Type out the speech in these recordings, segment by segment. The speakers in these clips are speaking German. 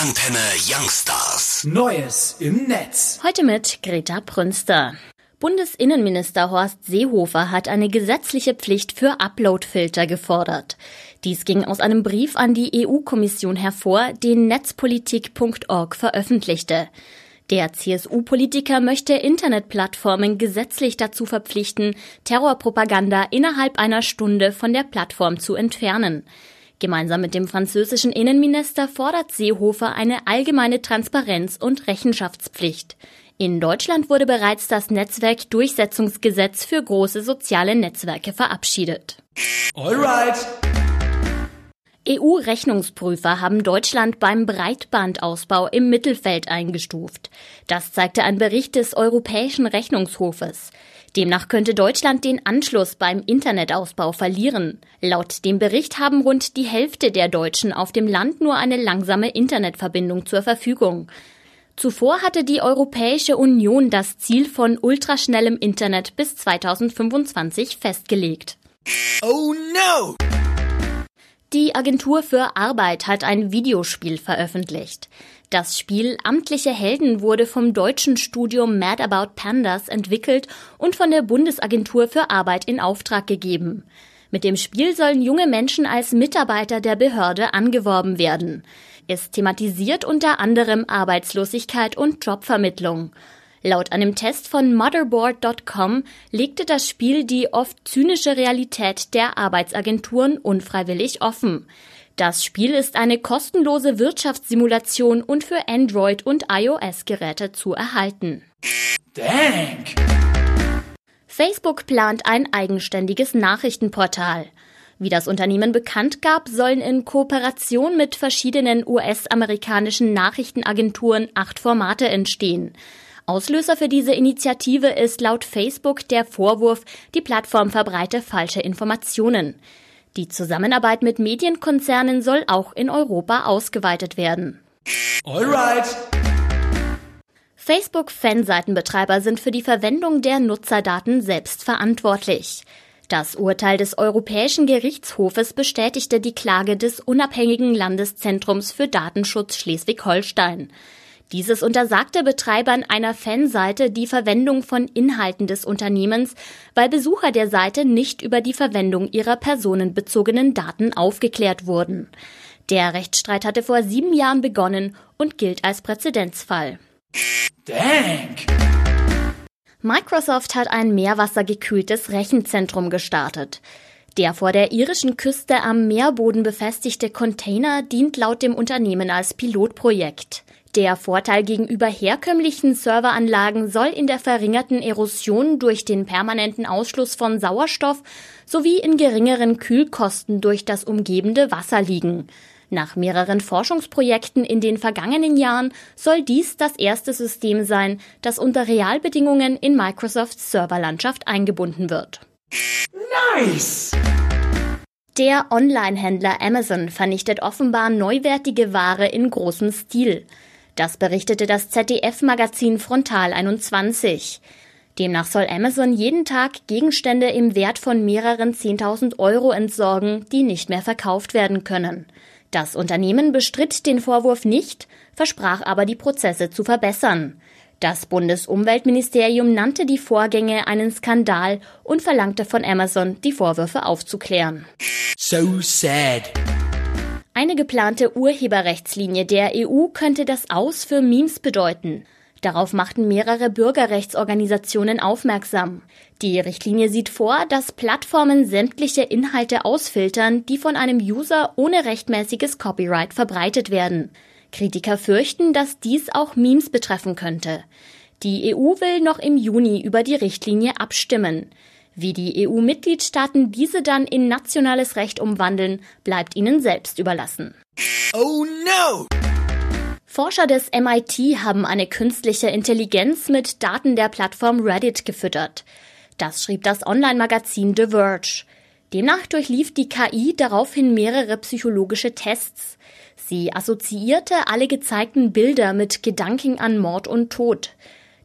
Antenne Youngstars. Neues im Netz. Heute mit Greta Prünster. Bundesinnenminister Horst Seehofer hat eine gesetzliche Pflicht für Uploadfilter gefordert. Dies ging aus einem Brief an die EU-Kommission hervor, den netzpolitik.org veröffentlichte. Der CSU-Politiker möchte Internetplattformen gesetzlich dazu verpflichten, Terrorpropaganda innerhalb einer Stunde von der Plattform zu entfernen. Gemeinsam mit dem französischen Innenminister fordert Seehofer eine allgemeine Transparenz und Rechenschaftspflicht. In Deutschland wurde bereits das Netzwerkdurchsetzungsgesetz für große soziale Netzwerke verabschiedet. Alright. EU-Rechnungsprüfer haben Deutschland beim Breitbandausbau im Mittelfeld eingestuft. Das zeigte ein Bericht des Europäischen Rechnungshofes. Demnach könnte Deutschland den Anschluss beim Internetausbau verlieren. Laut dem Bericht haben rund die Hälfte der Deutschen auf dem Land nur eine langsame Internetverbindung zur Verfügung. Zuvor hatte die Europäische Union das Ziel von ultraschnellem Internet bis 2025 festgelegt. Oh no! Die Agentur für Arbeit hat ein Videospiel veröffentlicht. Das Spiel Amtliche Helden wurde vom deutschen Studio Mad About Pandas entwickelt und von der Bundesagentur für Arbeit in Auftrag gegeben. Mit dem Spiel sollen junge Menschen als Mitarbeiter der Behörde angeworben werden. Es thematisiert unter anderem Arbeitslosigkeit und Jobvermittlung. Laut einem Test von Motherboard.com legte das Spiel die oft zynische Realität der Arbeitsagenturen unfreiwillig offen. Das Spiel ist eine kostenlose Wirtschaftssimulation und für Android- und iOS-Geräte zu erhalten. Dank. Facebook plant ein eigenständiges Nachrichtenportal. Wie das Unternehmen bekannt gab, sollen in Kooperation mit verschiedenen US-amerikanischen Nachrichtenagenturen acht Formate entstehen. Auslöser für diese Initiative ist laut Facebook der Vorwurf, die Plattform verbreite falsche Informationen. Die Zusammenarbeit mit Medienkonzernen soll auch in Europa ausgeweitet werden. Alright. Facebook-Fanseitenbetreiber sind für die Verwendung der Nutzerdaten selbst verantwortlich. Das Urteil des Europäischen Gerichtshofes bestätigte die Klage des unabhängigen Landeszentrums für Datenschutz Schleswig-Holstein. Dieses untersagte Betreibern einer Fanseite die Verwendung von Inhalten des Unternehmens, weil Besucher der Seite nicht über die Verwendung ihrer personenbezogenen Daten aufgeklärt wurden. Der Rechtsstreit hatte vor sieben Jahren begonnen und gilt als Präzedenzfall. Dank. Microsoft hat ein meerwassergekühltes Rechenzentrum gestartet. Der vor der irischen Küste am Meerboden befestigte Container dient laut dem Unternehmen als Pilotprojekt. Der Vorteil gegenüber herkömmlichen Serveranlagen soll in der verringerten Erosion durch den permanenten Ausschluss von Sauerstoff sowie in geringeren Kühlkosten durch das umgebende Wasser liegen. Nach mehreren Forschungsprojekten in den vergangenen Jahren soll dies das erste System sein, das unter Realbedingungen in Microsofts Serverlandschaft eingebunden wird. Nice. Der Online-Händler Amazon vernichtet offenbar neuwertige Ware in großem Stil. Das berichtete das ZDF-Magazin Frontal 21. Demnach soll Amazon jeden Tag Gegenstände im Wert von mehreren 10.000 Euro entsorgen, die nicht mehr verkauft werden können. Das Unternehmen bestritt den Vorwurf nicht, versprach aber die Prozesse zu verbessern. Das Bundesumweltministerium nannte die Vorgänge einen Skandal und verlangte von Amazon, die Vorwürfe aufzuklären. So sad. Eine geplante Urheberrechtslinie der EU könnte das Aus für Memes bedeuten. Darauf machten mehrere Bürgerrechtsorganisationen aufmerksam. Die Richtlinie sieht vor, dass Plattformen sämtliche Inhalte ausfiltern, die von einem User ohne rechtmäßiges Copyright verbreitet werden. Kritiker fürchten, dass dies auch Memes betreffen könnte. Die EU will noch im Juni über die Richtlinie abstimmen. Wie die EU-Mitgliedstaaten diese dann in nationales Recht umwandeln, bleibt ihnen selbst überlassen. Oh no! Forscher des MIT haben eine künstliche Intelligenz mit Daten der Plattform Reddit gefüttert. Das schrieb das Online-Magazin The Verge. Demnach durchlief die KI daraufhin mehrere psychologische Tests. Sie assoziierte alle gezeigten Bilder mit Gedanken an Mord und Tod.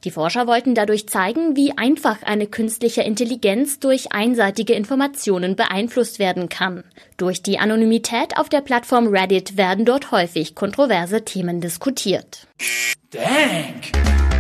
Die Forscher wollten dadurch zeigen, wie einfach eine künstliche Intelligenz durch einseitige Informationen beeinflusst werden kann. Durch die Anonymität auf der Plattform Reddit werden dort häufig kontroverse Themen diskutiert. Dank.